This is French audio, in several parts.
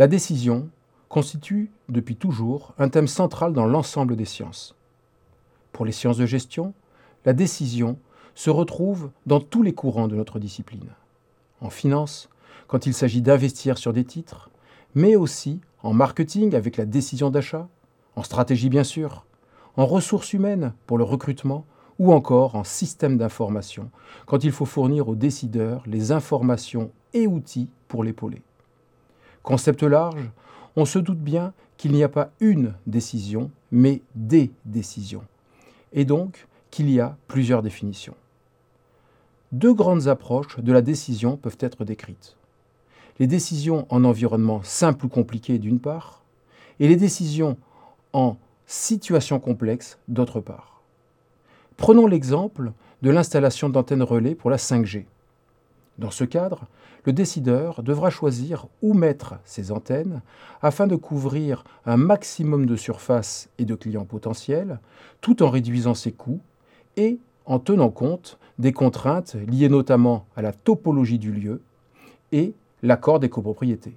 La décision constitue depuis toujours un thème central dans l'ensemble des sciences. Pour les sciences de gestion, la décision se retrouve dans tous les courants de notre discipline. En finance, quand il s'agit d'investir sur des titres, mais aussi en marketing avec la décision d'achat, en stratégie bien sûr, en ressources humaines pour le recrutement ou encore en système d'information quand il faut fournir aux décideurs les informations et outils pour l'épauler. Concept large, on se doute bien qu'il n'y a pas une décision, mais des décisions, et donc qu'il y a plusieurs définitions. Deux grandes approches de la décision peuvent être décrites. Les décisions en environnement simple ou compliqué d'une part, et les décisions en situation complexe d'autre part. Prenons l'exemple de l'installation d'antennes relais pour la 5G. Dans ce cadre, le décideur devra choisir où mettre ses antennes afin de couvrir un maximum de surface et de clients potentiels, tout en réduisant ses coûts et en tenant compte des contraintes liées notamment à la topologie du lieu et l'accord des copropriétés.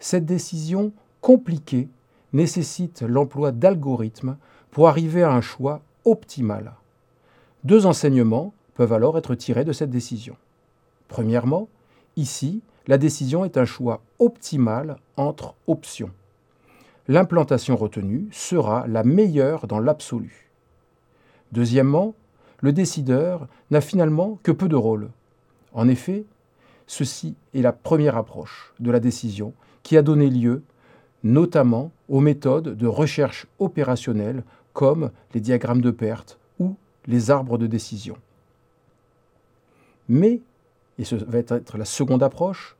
Cette décision compliquée nécessite l'emploi d'algorithmes pour arriver à un choix optimal. Deux enseignements peuvent alors être tirés de cette décision. Premièrement, ici, la décision est un choix optimal entre options. L'implantation retenue sera la meilleure dans l'absolu. Deuxièmement, le décideur n'a finalement que peu de rôle. En effet, ceci est la première approche de la décision qui a donné lieu notamment aux méthodes de recherche opérationnelle comme les diagrammes de perte ou les arbres de décision. Et ce va être la seconde approche,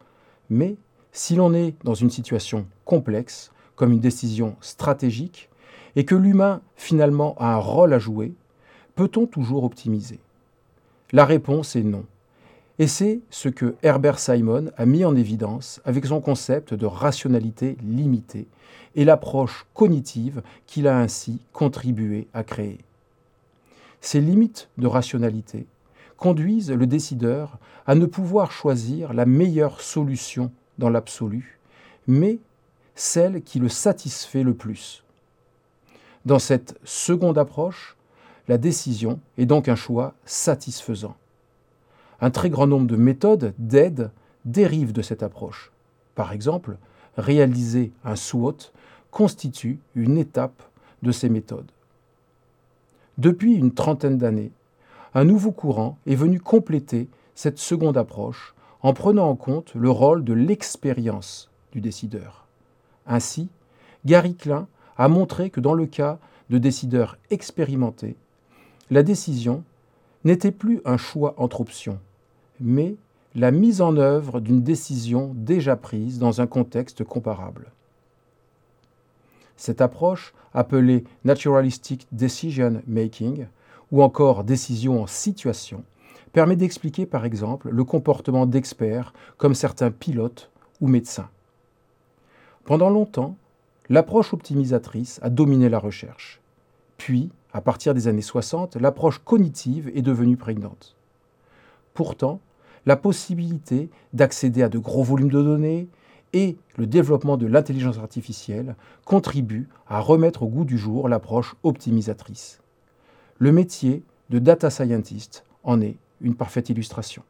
mais si l'on est dans une situation complexe, comme une décision stratégique, et que l'humain finalement a un rôle à jouer, peut-on toujours optimiser? La réponse est non. Et c'est ce que Herbert Simon a mis en évidence avec son concept de rationalité limitée et l'approche cognitive qu'il a ainsi contribué à créer. Ces limites de rationalité conduisent le décideur à ne pouvoir choisir la meilleure solution dans l'absolu, mais celle qui le satisfait le plus. Dans cette seconde approche, la décision est donc un choix satisfaisant. Un très grand nombre de méthodes d'aide dérivent de cette approche. Par exemple, réaliser un SWOT constitue une étape de ces méthodes. Depuis une trentaine d'années, un nouveau courant est venu compléter cette seconde approche en prenant en compte le rôle de l'expérience du décideur. Ainsi, Gary Klein a montré que dans le cas de décideurs expérimentés, la décision n'était plus un choix entre options, mais la mise en œuvre d'une décision déjà prise dans un contexte comparable. Cette approche, appelée Naturalistic Decision Making, ou encore décision en situation, permet d'expliquer par exemple le comportement d'experts comme certains pilotes ou médecins. Pendant longtemps, l'approche optimisatrice a dominé la recherche. Puis, à partir des années 60, l'approche cognitive est devenue prégnante. Pourtant, la possibilité d'accéder à de gros volumes de données et le développement de l'intelligence artificielle contribuent à remettre au goût du jour l'approche optimisatrice. Le métier de data scientist en est une parfaite illustration.